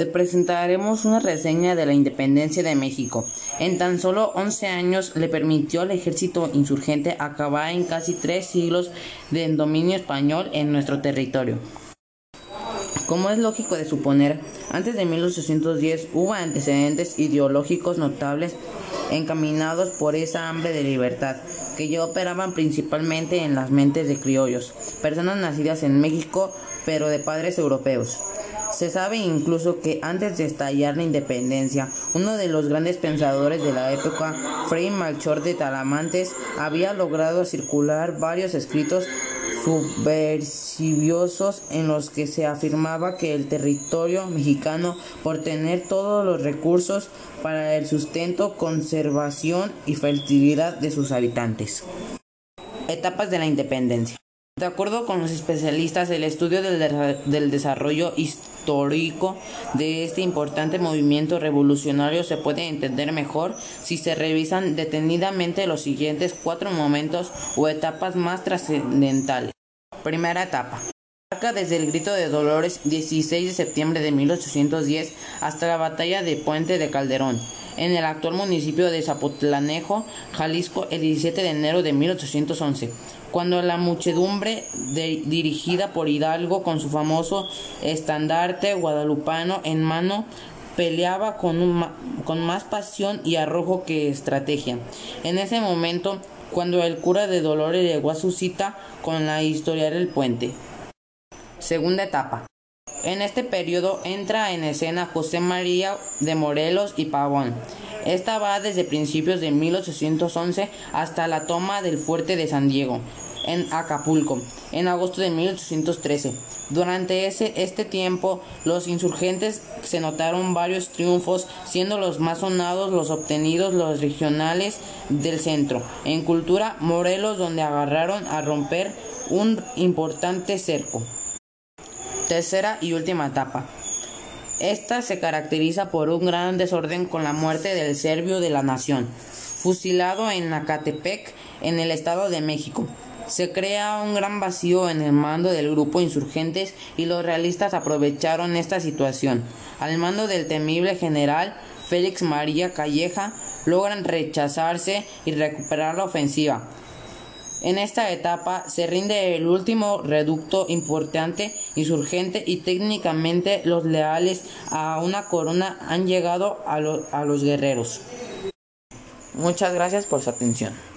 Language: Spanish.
te presentaremos una reseña de la independencia de México. En tan solo 11 años le permitió al ejército insurgente acabar en casi tres siglos de dominio español en nuestro territorio. Como es lógico de suponer, antes de 1810 hubo antecedentes ideológicos notables encaminados por esa hambre de libertad, que ya operaban principalmente en las mentes de criollos, personas nacidas en México pero de padres europeos. Se sabe incluso que antes de estallar la independencia, uno de los grandes pensadores de la época, Fray Malchor de Talamantes, había logrado circular varios escritos subversiviosos en los que se afirmaba que el territorio mexicano, por tener todos los recursos para el sustento, conservación y fertilidad de sus habitantes. Etapas de la independencia. De acuerdo con los especialistas, el estudio del, desarrollo histórico de este importante movimiento revolucionario se puede entender mejor si se revisan detenidamente los siguientes cuatro momentos o etapas más trascendentales. Primera etapa. Marca desde el grito de Dolores 16 de septiembre de 1810 hasta la batalla de Puente de Calderón en el actual municipio de Zapotlanejo, Jalisco, el 17 de enero de 1811 cuando la muchedumbre dirigida por Hidalgo con su famoso estandarte guadalupano en mano peleaba con, con más pasión y arrojo que estrategia. En ese momento, cuando el cura de Dolores llegó a su cita con la historia del puente. Segunda etapa. En este periodo entra en escena José María de Morelos y Pavón. Esta va desde principios de 1811 hasta la toma del fuerte de San Diego, en Acapulco, en agosto de 1813. Durante ese, este tiempo, los insurgentes se notaron varios triunfos, siendo los más sonados los obtenidos los regionales del centro. En cultura, Morelos, donde agarraron a romper un importante cerco. Tercera y última etapa. Esta se caracteriza por un gran desorden con la muerte del serbio de la nación, fusilado en Acatepec, en el Estado de México. Se crea un gran vacío en el mando del grupo insurgentes y los realistas aprovecharon esta situación. Al mando del temible general Félix María Calleja logran rechazarse y recuperar la ofensiva. En esta etapa se rinde el último reducto importante insurgente y técnicamente los leales a una corona han llegado a, a los guerreros. Muchas gracias por su atención.